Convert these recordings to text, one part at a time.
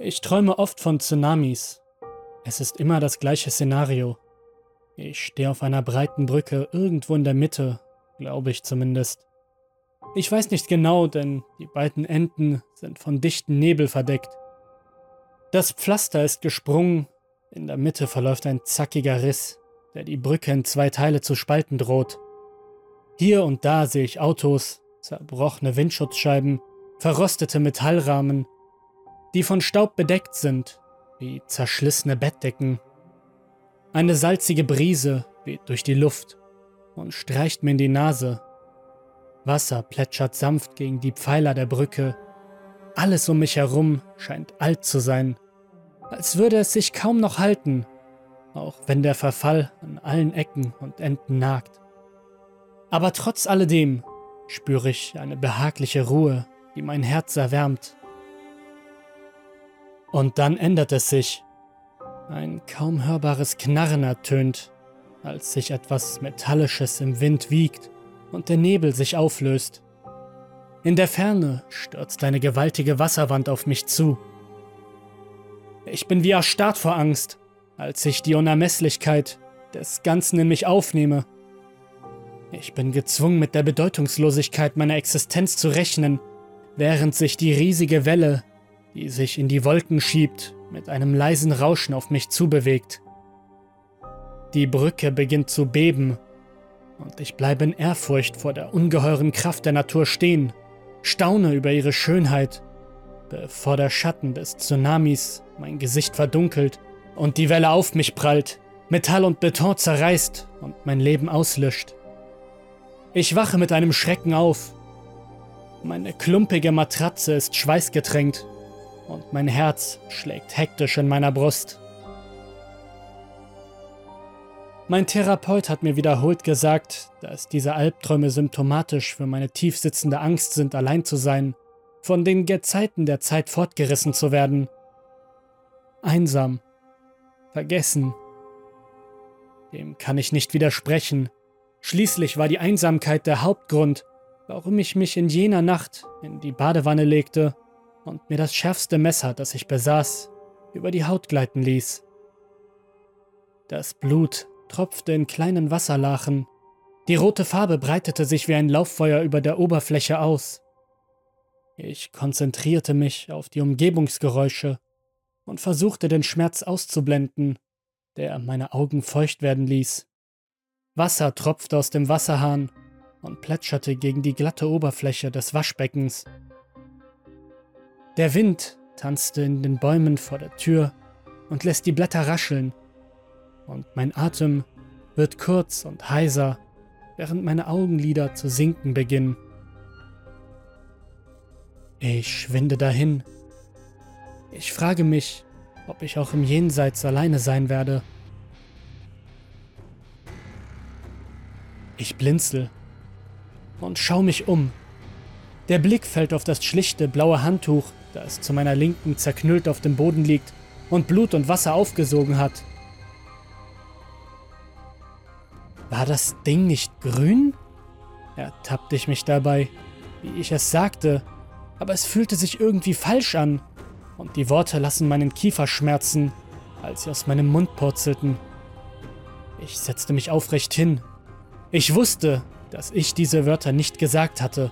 Ich träume oft von Tsunamis. Es ist immer das gleiche Szenario. Ich stehe auf einer breiten Brücke irgendwo in der Mitte, glaube ich zumindest. Ich weiß nicht genau, denn die beiden Enden sind von dichten Nebel verdeckt. Das Pflaster ist gesprungen, in der Mitte verläuft ein zackiger Riss, der die Brücke in zwei Teile zu spalten droht. Hier und da sehe ich Autos, zerbrochene Windschutzscheiben, verrostete Metallrahmen, die von Staub bedeckt sind, wie zerschlissene Bettdecken. Eine salzige Brise weht durch die Luft und streicht mir in die Nase. Wasser plätschert sanft gegen die Pfeiler der Brücke. Alles um mich herum scheint alt zu sein, als würde es sich kaum noch halten, auch wenn der Verfall an allen Ecken und Enden nagt. Aber trotz alledem spüre ich eine behagliche Ruhe, die mein Herz erwärmt. Und dann ändert es sich. Ein kaum hörbares Knarren ertönt, als sich etwas Metallisches im Wind wiegt und der Nebel sich auflöst. In der Ferne stürzt eine gewaltige Wasserwand auf mich zu. Ich bin wie erstarrt vor Angst, als ich die Unermesslichkeit des Ganzen in mich aufnehme ich bin gezwungen, mit der Bedeutungslosigkeit meiner Existenz zu rechnen, während sich die riesige Welle, die sich in die Wolken schiebt, mit einem leisen Rauschen auf mich zubewegt. Die Brücke beginnt zu beben, und ich bleibe in Ehrfurcht vor der ungeheuren Kraft der Natur stehen, staune über ihre Schönheit, bevor der Schatten des Tsunamis mein Gesicht verdunkelt und die Welle auf mich prallt, Metall und Beton zerreißt und mein Leben auslöscht. Ich wache mit einem Schrecken auf. Meine klumpige Matratze ist schweißgetränkt und mein Herz schlägt hektisch in meiner Brust. Mein Therapeut hat mir wiederholt gesagt, dass diese Albträume symptomatisch für meine tiefsitzende Angst sind, allein zu sein, von den Gezeiten der Zeit fortgerissen zu werden. Einsam, vergessen. Dem kann ich nicht widersprechen. Schließlich war die Einsamkeit der Hauptgrund, warum ich mich in jener Nacht in die Badewanne legte und mir das schärfste Messer, das ich besaß, über die Haut gleiten ließ. Das Blut tropfte in kleinen Wasserlachen, die rote Farbe breitete sich wie ein Lauffeuer über der Oberfläche aus. Ich konzentrierte mich auf die Umgebungsgeräusche und versuchte den Schmerz auszublenden, der meine Augen feucht werden ließ. Wasser tropfte aus dem Wasserhahn und plätscherte gegen die glatte Oberfläche des Waschbeckens. Der Wind tanzte in den Bäumen vor der Tür und lässt die Blätter rascheln, und mein Atem wird kurz und heiser, während meine Augenlider zu sinken beginnen. Ich schwinde dahin. Ich frage mich, ob ich auch im Jenseits alleine sein werde. Ich blinzel und schau mich um. Der Blick fällt auf das schlichte blaue Handtuch, das zu meiner Linken zerknüllt auf dem Boden liegt und Blut und Wasser aufgesogen hat. War das Ding nicht grün? Ertappte ich mich dabei, wie ich es sagte, aber es fühlte sich irgendwie falsch an und die Worte lassen meinen Kiefer schmerzen, als sie aus meinem Mund purzelten. Ich setzte mich aufrecht hin ich wusste, dass ich diese Wörter nicht gesagt hatte.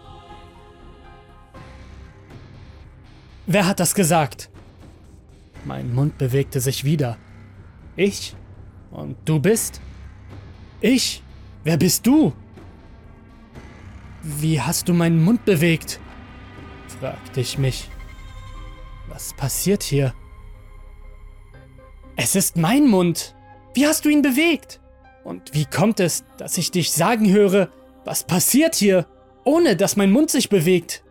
Wer hat das gesagt? Mein Mund bewegte sich wieder. Ich? Und du bist? Ich? Wer bist du? Wie hast du meinen Mund bewegt? fragte ich mich. Was passiert hier? Es ist mein Mund. Wie hast du ihn bewegt? Und wie kommt es, dass ich dich sagen höre, was passiert hier, ohne dass mein Mund sich bewegt?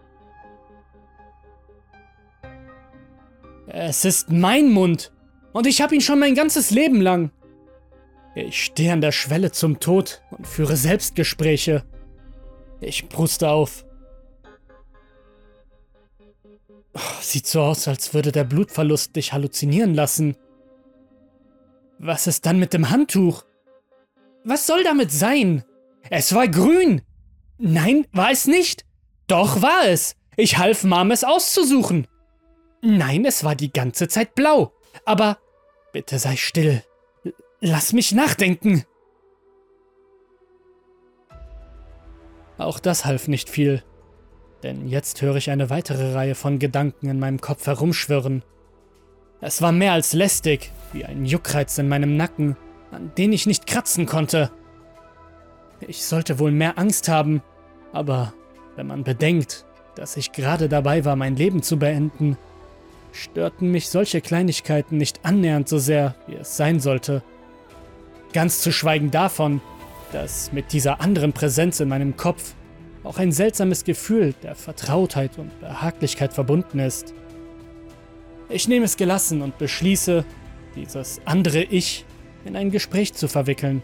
Es ist mein Mund und ich habe ihn schon mein ganzes Leben lang. Ich stehe an der Schwelle zum Tod und führe Selbstgespräche. Ich pruste auf. Oh, sieht so aus, als würde der Blutverlust dich halluzinieren lassen. Was ist dann mit dem Handtuch? Was soll damit sein? Es war grün. Nein, war es nicht. Doch war es. Ich half Mom es auszusuchen. Nein, es war die ganze Zeit blau. Aber bitte sei still. Lass mich nachdenken. Auch das half nicht viel, denn jetzt höre ich eine weitere Reihe von Gedanken in meinem Kopf herumschwirren. Es war mehr als lästig, wie ein Juckreiz in meinem Nacken, an den ich nicht kratzen konnte. Ich sollte wohl mehr Angst haben, aber wenn man bedenkt, dass ich gerade dabei war, mein Leben zu beenden, störten mich solche Kleinigkeiten nicht annähernd so sehr, wie es sein sollte. Ganz zu schweigen davon, dass mit dieser anderen Präsenz in meinem Kopf auch ein seltsames Gefühl der Vertrautheit und Behaglichkeit verbunden ist. Ich nehme es gelassen und beschließe, dieses andere Ich in ein Gespräch zu verwickeln.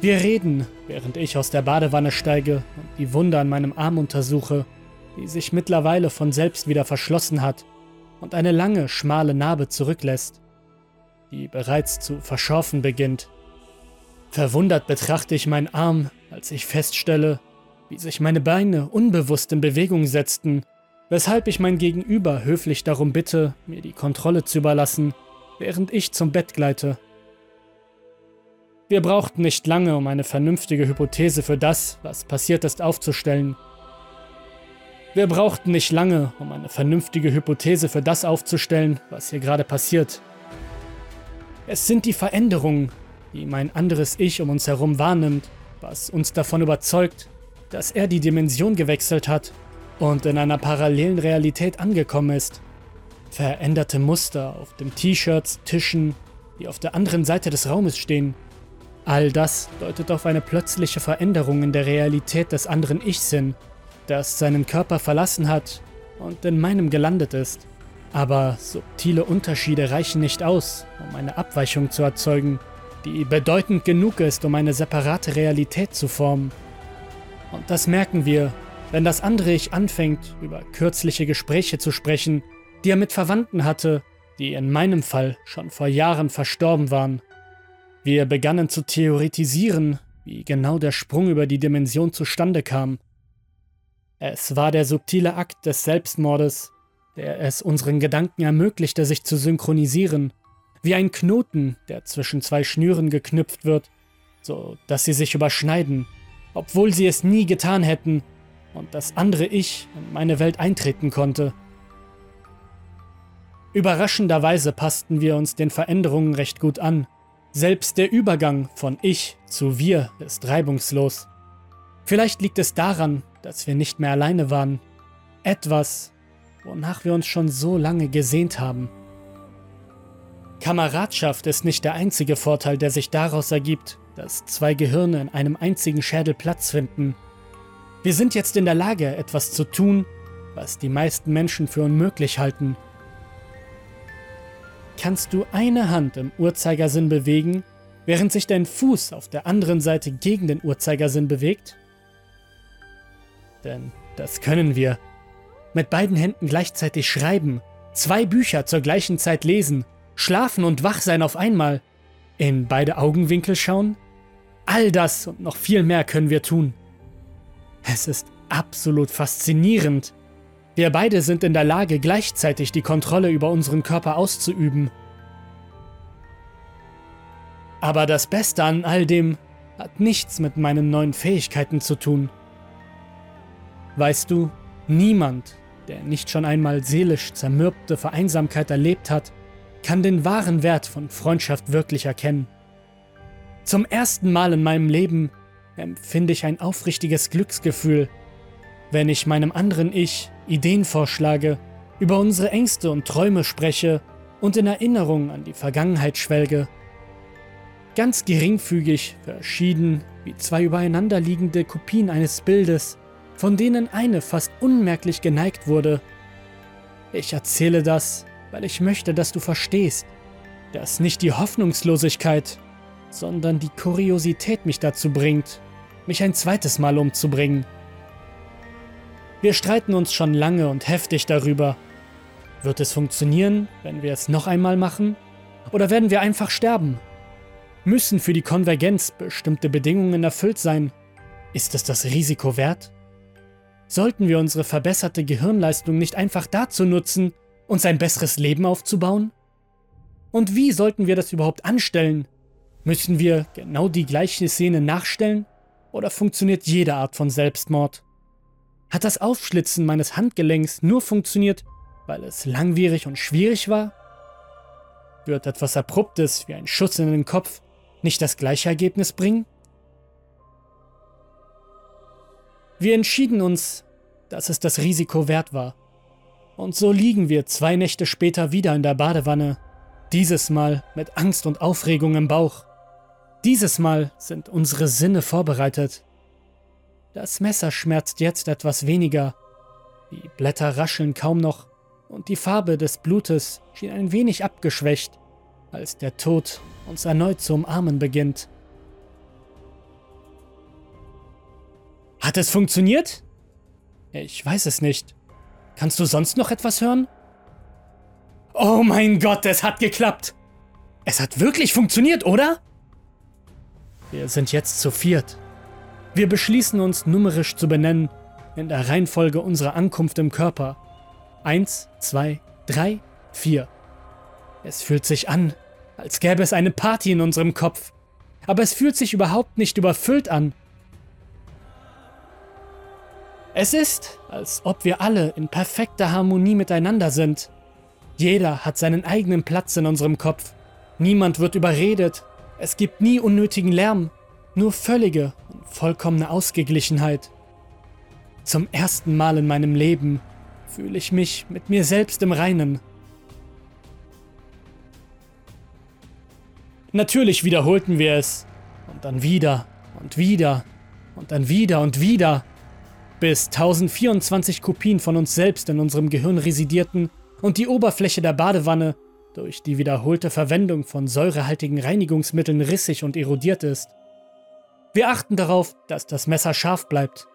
Wir reden, während ich aus der Badewanne steige und die Wunde an meinem Arm untersuche, die sich mittlerweile von selbst wieder verschlossen hat und eine lange, schmale Narbe zurücklässt, die bereits zu verschorfen beginnt. Verwundert betrachte ich meinen Arm, als ich feststelle, wie sich meine Beine unbewusst in Bewegung setzten, weshalb ich mein Gegenüber höflich darum bitte, mir die Kontrolle zu überlassen, während ich zum Bett gleite. Wir brauchten nicht lange, um eine vernünftige Hypothese für das, was passiert ist, aufzustellen. Wir brauchten nicht lange, um eine vernünftige Hypothese für das aufzustellen, was hier gerade passiert. Es sind die Veränderungen, die mein anderes Ich um uns herum wahrnimmt, was uns davon überzeugt, dass er die Dimension gewechselt hat und in einer parallelen Realität angekommen ist. Veränderte Muster auf den T-Shirts, Tischen, die auf der anderen Seite des Raumes stehen, All das deutet auf eine plötzliche Veränderung in der Realität des anderen Ichs hin, das seinen Körper verlassen hat und in meinem gelandet ist. Aber subtile Unterschiede reichen nicht aus, um eine Abweichung zu erzeugen, die bedeutend genug ist, um eine separate Realität zu formen. Und das merken wir, wenn das andere Ich anfängt, über kürzliche Gespräche zu sprechen, die er mit Verwandten hatte, die in meinem Fall schon vor Jahren verstorben waren. Wir begannen zu theoretisieren, wie genau der Sprung über die Dimension zustande kam. Es war der subtile Akt des Selbstmordes, der es unseren Gedanken ermöglichte, sich zu synchronisieren, wie ein Knoten, der zwischen zwei Schnüren geknüpft wird, so dass sie sich überschneiden, obwohl sie es nie getan hätten und das andere Ich in meine Welt eintreten konnte. Überraschenderweise passten wir uns den Veränderungen recht gut an selbst der Übergang von ich zu wir ist reibungslos. Vielleicht liegt es daran, dass wir nicht mehr alleine waren. Etwas, wonach wir uns schon so lange gesehnt haben. Kameradschaft ist nicht der einzige Vorteil, der sich daraus ergibt, dass zwei Gehirne in einem einzigen Schädel Platz finden. Wir sind jetzt in der Lage, etwas zu tun, was die meisten Menschen für unmöglich halten – kannst du eine Hand im Uhrzeigersinn bewegen, während sich dein Fuß auf der anderen Seite gegen den Uhrzeigersinn bewegt? Denn das können wir. Mit beiden Händen gleichzeitig schreiben, zwei Bücher zur gleichen Zeit lesen, schlafen und wach sein auf einmal, in beide Augenwinkel schauen? All das und noch viel mehr können wir tun. Es ist absolut faszinierend, wir beide sind in der Lage, gleichzeitig die Kontrolle über unseren Körper auszuüben. Aber das Beste an all dem hat nichts mit meinen neuen Fähigkeiten zu tun. Weißt du, niemand, der nicht schon einmal seelisch zermürbte Vereinsamkeit erlebt hat, kann den wahren Wert von Freundschaft wirklich erkennen. Zum ersten Mal in meinem Leben empfinde ich ein aufrichtiges Glücksgefühl, wenn ich meinem anderen Ich Ideen vorschlage, über unsere Ängste und Träume spreche und in Erinnerung an die Vergangenheit schwelge. Ganz geringfügig verschieden wie zwei übereinanderliegende Kopien eines Bildes, von denen eine fast unmerklich geneigt wurde. Ich erzähle das, weil ich möchte, dass du verstehst, dass nicht die Hoffnungslosigkeit, sondern die Kuriosität mich dazu bringt, mich ein zweites Mal umzubringen. Wir streiten uns schon lange und heftig darüber. Wird es funktionieren, wenn wir es noch einmal machen? Oder werden wir einfach sterben? Müssen für die Konvergenz bestimmte Bedingungen erfüllt sein? Ist es das Risiko wert? Sollten wir unsere verbesserte Gehirnleistung nicht einfach dazu nutzen, uns ein besseres Leben aufzubauen? Und wie sollten wir das überhaupt anstellen? Müssen wir genau die gleiche Szene nachstellen? Oder funktioniert jede Art von Selbstmord? Hat das Aufschlitzen meines Handgelenks nur funktioniert, weil es langwierig und schwierig war? Wird etwas Abruptes wie ein Schuss in den Kopf nicht das gleiche Ergebnis bringen? Wir entschieden uns, dass es das Risiko wert war. Und so liegen wir zwei Nächte später wieder in der Badewanne, dieses Mal mit Angst und Aufregung im Bauch. Dieses Mal sind unsere Sinne vorbereitet. Das Messer schmerzt jetzt etwas weniger, die Blätter rascheln kaum noch und die Farbe des Blutes schien ein wenig abgeschwächt, als der Tod uns erneut zu umarmen beginnt. Hat es funktioniert? Ich weiß es nicht. Kannst du sonst noch etwas hören? Oh mein Gott, es hat geklappt! Es hat wirklich funktioniert, oder? Wir sind jetzt zu viert. Wir beschließen uns numerisch zu benennen, in der Reihenfolge unserer Ankunft im Körper. Eins, zwei, drei, vier. Es fühlt sich an, als gäbe es eine Party in unserem Kopf. Aber es fühlt sich überhaupt nicht überfüllt an. Es ist, als ob wir alle in perfekter Harmonie miteinander sind. Jeder hat seinen eigenen Platz in unserem Kopf. Niemand wird überredet. Es gibt nie unnötigen Lärm, nur völlige und vollkommene Ausgeglichenheit. Zum ersten Mal in meinem Leben fühle ich mich mit mir selbst im Reinen. Natürlich wiederholten wir es. Und dann wieder und wieder und dann wieder und wieder bis 1024 Kopien von uns selbst in unserem Gehirn residierten und die Oberfläche der Badewanne durch die wiederholte Verwendung von säurehaltigen Reinigungsmitteln rissig und erodiert ist. Wir achten darauf, dass das Messer scharf bleibt.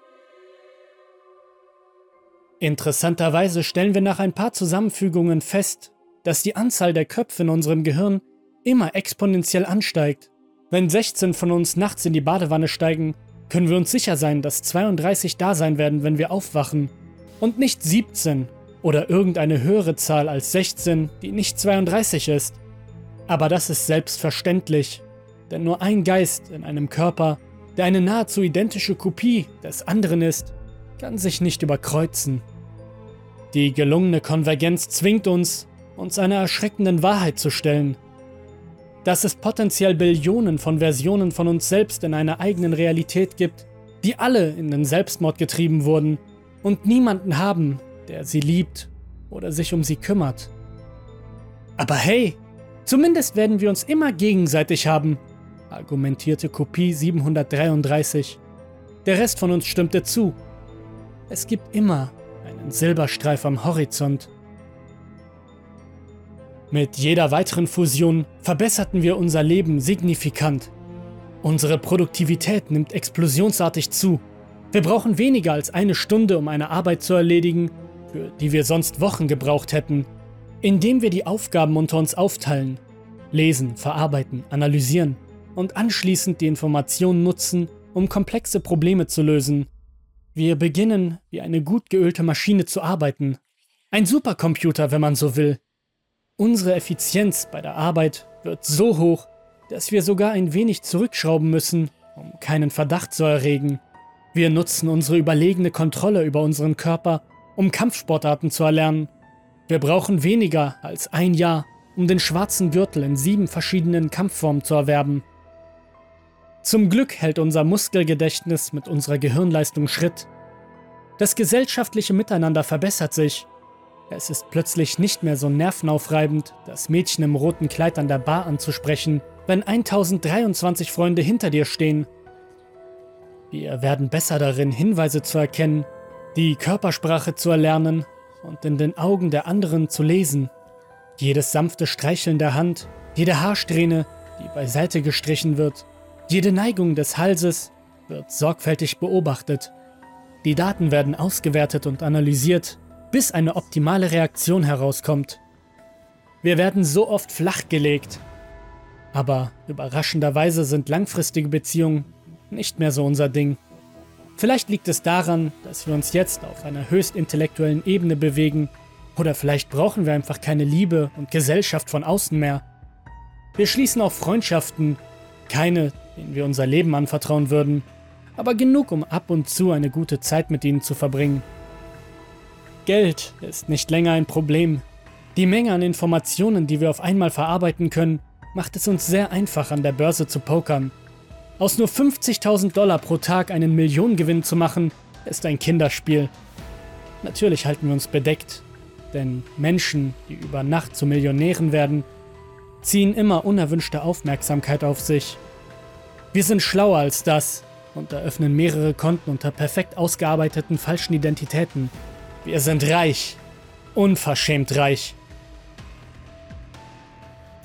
Interessanterweise stellen wir nach ein paar Zusammenfügungen fest, dass die Anzahl der Köpfe in unserem Gehirn immer exponentiell ansteigt. Wenn 16 von uns nachts in die Badewanne steigen, können wir uns sicher sein, dass 32 da sein werden, wenn wir aufwachen. Und nicht 17 oder irgendeine höhere Zahl als 16, die nicht 32 ist. Aber das ist selbstverständlich, denn nur ein Geist in einem Körper, der eine nahezu identische Kopie des anderen ist, kann sich nicht überkreuzen. Die gelungene Konvergenz zwingt uns, uns einer erschreckenden Wahrheit zu stellen dass es potenziell Billionen von Versionen von uns selbst in einer eigenen Realität gibt, die alle in den Selbstmord getrieben wurden und niemanden haben, der sie liebt oder sich um sie kümmert. Aber hey, zumindest werden wir uns immer gegenseitig haben, argumentierte Kopie 733. Der Rest von uns stimmte zu. Es gibt immer einen Silberstreif am Horizont. Mit jeder weiteren Fusion verbesserten wir unser Leben signifikant. Unsere Produktivität nimmt explosionsartig zu. Wir brauchen weniger als eine Stunde, um eine Arbeit zu erledigen, für die wir sonst Wochen gebraucht hätten, indem wir die Aufgaben unter uns aufteilen, lesen, verarbeiten, analysieren und anschließend die Informationen nutzen, um komplexe Probleme zu lösen. Wir beginnen wie eine gut geölte Maschine zu arbeiten. Ein Supercomputer, wenn man so will, Unsere Effizienz bei der Arbeit wird so hoch, dass wir sogar ein wenig zurückschrauben müssen, um keinen Verdacht zu erregen. Wir nutzen unsere überlegene Kontrolle über unseren Körper, um Kampfsportarten zu erlernen. Wir brauchen weniger als ein Jahr, um den schwarzen Gürtel in sieben verschiedenen Kampfformen zu erwerben. Zum Glück hält unser Muskelgedächtnis mit unserer Gehirnleistung Schritt. Das gesellschaftliche Miteinander verbessert sich es ist plötzlich nicht mehr so nervenaufreibend, das Mädchen im roten Kleid an der Bar anzusprechen, wenn 1023 Freunde hinter dir stehen. Wir werden besser darin, Hinweise zu erkennen, die Körpersprache zu erlernen und in den Augen der anderen zu lesen. Jedes sanfte Streicheln der Hand, jede Haarsträhne, die beiseite gestrichen wird, jede Neigung des Halses wird sorgfältig beobachtet. Die Daten werden ausgewertet und analysiert, bis eine optimale Reaktion herauskommt. Wir werden so oft flachgelegt. Aber überraschenderweise sind langfristige Beziehungen nicht mehr so unser Ding. Vielleicht liegt es daran, dass wir uns jetzt auf einer höchst intellektuellen Ebene bewegen, oder vielleicht brauchen wir einfach keine Liebe und Gesellschaft von außen mehr. Wir schließen auch Freundschaften, keine, denen wir unser Leben anvertrauen würden, aber genug, um ab und zu eine gute Zeit mit ihnen zu verbringen. Geld ist nicht länger ein Problem. Die Menge an Informationen, die wir auf einmal verarbeiten können, macht es uns sehr einfach, an der Börse zu pokern. Aus nur 50.000 Dollar pro Tag einen Millionengewinn zu machen, ist ein Kinderspiel. Natürlich halten wir uns bedeckt, denn Menschen, die über Nacht zu Millionären werden, ziehen immer unerwünschte Aufmerksamkeit auf sich. Wir sind schlauer als das und eröffnen mehrere Konten unter perfekt ausgearbeiteten falschen Identitäten. Wir sind reich. Unverschämt reich.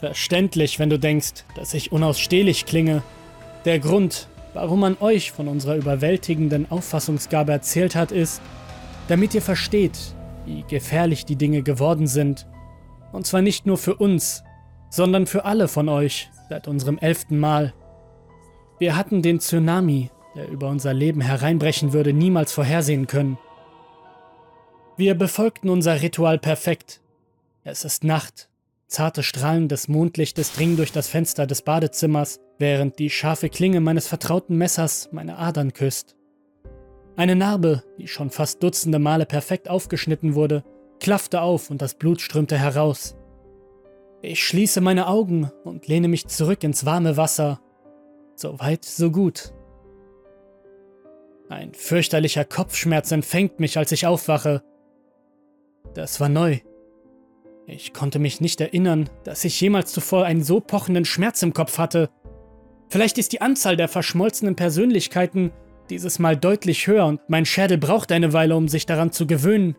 Verständlich, wenn du denkst, dass ich unausstehlich klinge. Der Grund, warum man euch von unserer überwältigenden Auffassungsgabe erzählt hat, ist, damit ihr versteht, wie gefährlich die Dinge geworden sind. Und zwar nicht nur für uns, sondern für alle von euch seit unserem elften Mal. Wir hatten den Tsunami, der über unser Leben hereinbrechen würde, niemals vorhersehen können. Wir befolgten unser Ritual perfekt. Es ist Nacht. Zarte Strahlen des Mondlichtes dringen durch das Fenster des Badezimmers, während die scharfe Klinge meines vertrauten Messers meine Adern küsst. Eine Narbe, die schon fast dutzende Male perfekt aufgeschnitten wurde, klaffte auf und das Blut strömte heraus. Ich schließe meine Augen und lehne mich zurück ins warme Wasser. So weit, so gut. Ein fürchterlicher Kopfschmerz empfängt mich, als ich aufwache. Das war neu. Ich konnte mich nicht erinnern, dass ich jemals zuvor einen so pochenden Schmerz im Kopf hatte. Vielleicht ist die Anzahl der verschmolzenen Persönlichkeiten dieses Mal deutlich höher und mein Schädel braucht eine Weile, um sich daran zu gewöhnen.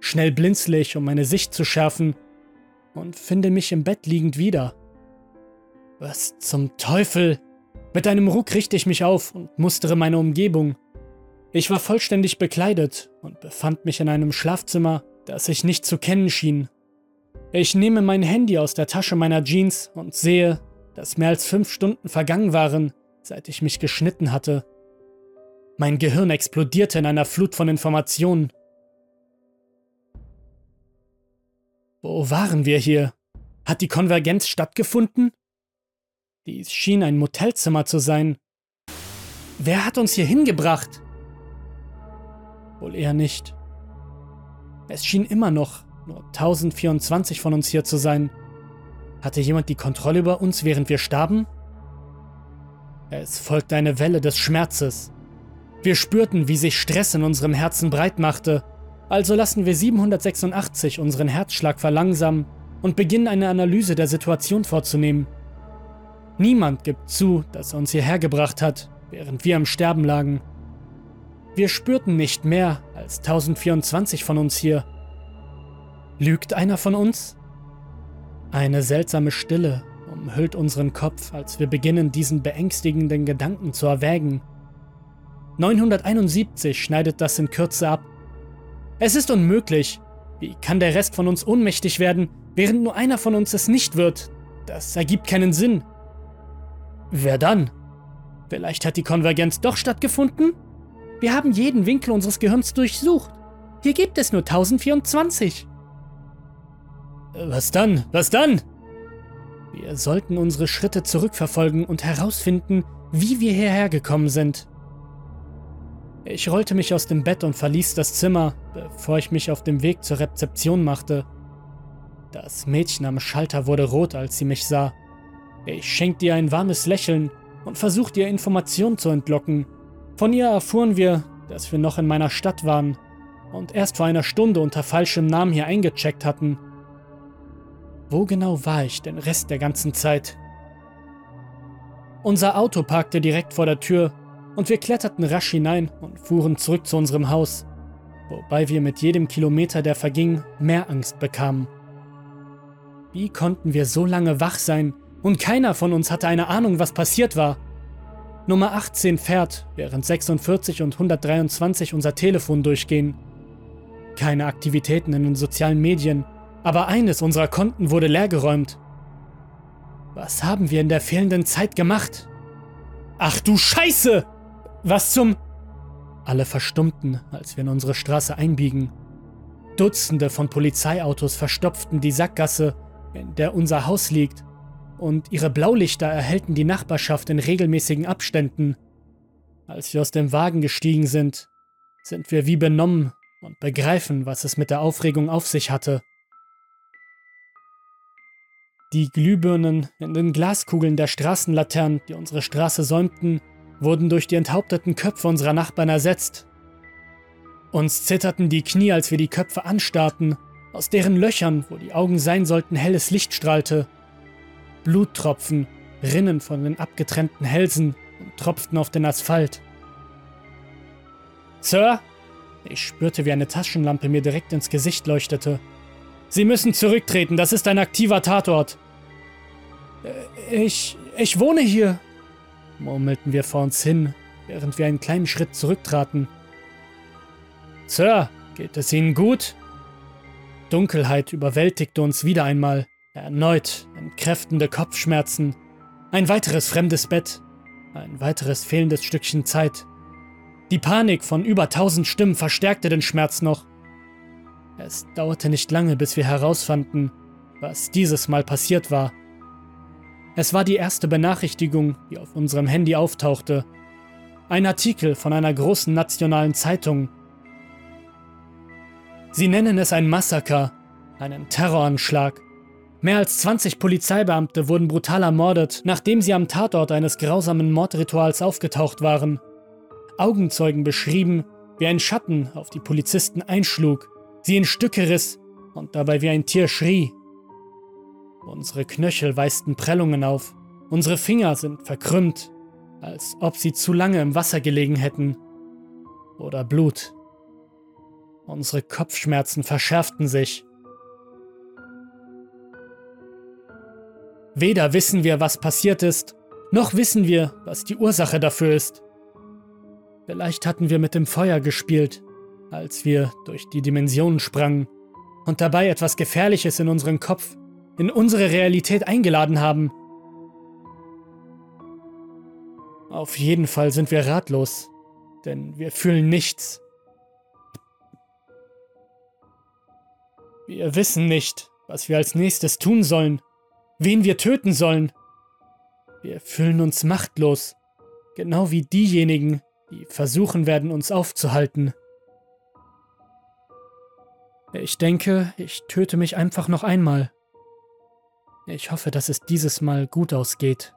Schnell blinzle ich, um meine Sicht zu schärfen und finde mich im Bett liegend wieder. Was zum Teufel? Mit einem Ruck richte ich mich auf und mustere meine Umgebung. Ich war vollständig bekleidet und befand mich in einem Schlafzimmer, das ich nicht zu kennen schien. Ich nehme mein Handy aus der Tasche meiner Jeans und sehe, dass mehr als fünf Stunden vergangen waren, seit ich mich geschnitten hatte. Mein Gehirn explodierte in einer Flut von Informationen. Wo waren wir hier? Hat die Konvergenz stattgefunden? Dies schien ein Motelzimmer zu sein. Wer hat uns hier hingebracht? Wohl eher nicht. Es schien immer noch nur 1024 von uns hier zu sein. Hatte jemand die Kontrolle über uns, während wir starben? Es folgte eine Welle des Schmerzes. Wir spürten, wie sich Stress in unserem Herzen breit machte also lassen wir 786 unseren Herzschlag verlangsamen und beginnen eine Analyse der Situation vorzunehmen. Niemand gibt zu, dass er uns hierher gebracht hat, während wir am Sterben lagen. Wir spürten nicht mehr als 1024 von uns hier. Lügt einer von uns? Eine seltsame Stille umhüllt unseren Kopf, als wir beginnen, diesen beängstigenden Gedanken zu erwägen. 971 schneidet das in Kürze ab. Es ist unmöglich. Wie kann der Rest von uns ohnmächtig werden, während nur einer von uns es nicht wird? Das ergibt keinen Sinn. Wer dann? Vielleicht hat die Konvergenz doch stattgefunden? Wir haben jeden Winkel unseres Gehirns durchsucht. Hier gibt es nur 1024. Was dann? Was dann? Wir sollten unsere Schritte zurückverfolgen und herausfinden, wie wir hierher gekommen sind. Ich rollte mich aus dem Bett und verließ das Zimmer, bevor ich mich auf dem Weg zur Rezeption machte. Das Mädchen am Schalter wurde rot, als sie mich sah. Ich schenkte ihr ein warmes Lächeln und versuchte ihr Informationen zu entlocken. Von ihr erfuhren wir, dass wir noch in meiner Stadt waren und erst vor einer Stunde unter falschem Namen hier eingecheckt hatten. Wo genau war ich den Rest der ganzen Zeit? Unser Auto parkte direkt vor der Tür und wir kletterten rasch hinein und fuhren zurück zu unserem Haus, wobei wir mit jedem Kilometer, der verging, mehr Angst bekamen. Wie konnten wir so lange wach sein und keiner von uns hatte eine Ahnung, was passiert war? Nummer 18 fährt, während 46 und 123 unser Telefon durchgehen. Keine Aktivitäten in den sozialen Medien, aber eines unserer Konten wurde leergeräumt. Was haben wir in der fehlenden Zeit gemacht? Ach du Scheiße! Was zum... Alle verstummten, als wir in unsere Straße einbiegen. Dutzende von Polizeiautos verstopften die Sackgasse, in der unser Haus liegt, und ihre Blaulichter erhellten die Nachbarschaft in regelmäßigen Abständen. Als wir aus dem Wagen gestiegen sind, sind wir wie benommen und begreifen, was es mit der Aufregung auf sich hatte. Die Glühbirnen in den Glaskugeln der Straßenlaternen, die unsere Straße säumten, wurden durch die enthaupteten Köpfe unserer Nachbarn ersetzt. Uns zitterten die Knie, als wir die Köpfe anstarrten, aus deren Löchern, wo die Augen sein sollten, helles Licht strahlte. Bluttropfen rinnen von den abgetrennten Hälsen und tropften auf den Asphalt. Sir? Ich spürte, wie eine Taschenlampe mir direkt ins Gesicht leuchtete. Sie müssen zurücktreten, das ist ein aktiver Tatort. Äh, ich. ich wohne hier, murmelten wir vor uns hin, während wir einen kleinen Schritt zurücktraten. Sir, geht es Ihnen gut? Dunkelheit überwältigte uns wieder einmal. Erneut entkräftende Kopfschmerzen. Ein weiteres fremdes Bett. Ein weiteres fehlendes Stückchen Zeit. Die Panik von über tausend Stimmen verstärkte den Schmerz noch. Es dauerte nicht lange, bis wir herausfanden, was dieses Mal passiert war. Es war die erste Benachrichtigung, die auf unserem Handy auftauchte. Ein Artikel von einer großen nationalen Zeitung. Sie nennen es ein Massaker, einen Terroranschlag. Mehr als 20 Polizeibeamte wurden brutal ermordet, nachdem sie am Tatort eines grausamen Mordrituals aufgetaucht waren. Augenzeugen beschrieben, wie ein Schatten auf die Polizisten einschlug, sie in Stücke riss und dabei wie ein Tier schrie. Unsere Knöchel weisten Prellungen auf, unsere Finger sind verkrümmt, als ob sie zu lange im Wasser gelegen hätten. Oder Blut. Unsere Kopfschmerzen verschärften sich. Weder wissen wir, was passiert ist, noch wissen wir, was die Ursache dafür ist. Vielleicht hatten wir mit dem Feuer gespielt, als wir durch die Dimensionen sprangen und dabei etwas Gefährliches in unseren Kopf, in unsere Realität eingeladen haben. Auf jeden Fall sind wir ratlos, denn wir fühlen nichts. Wir wissen nicht, was wir als nächstes tun sollen, wen wir töten sollen. Wir fühlen uns machtlos, genau wie diejenigen, die versuchen werden, uns aufzuhalten. Ich denke, ich töte mich einfach noch einmal. Ich hoffe, dass es dieses Mal gut ausgeht.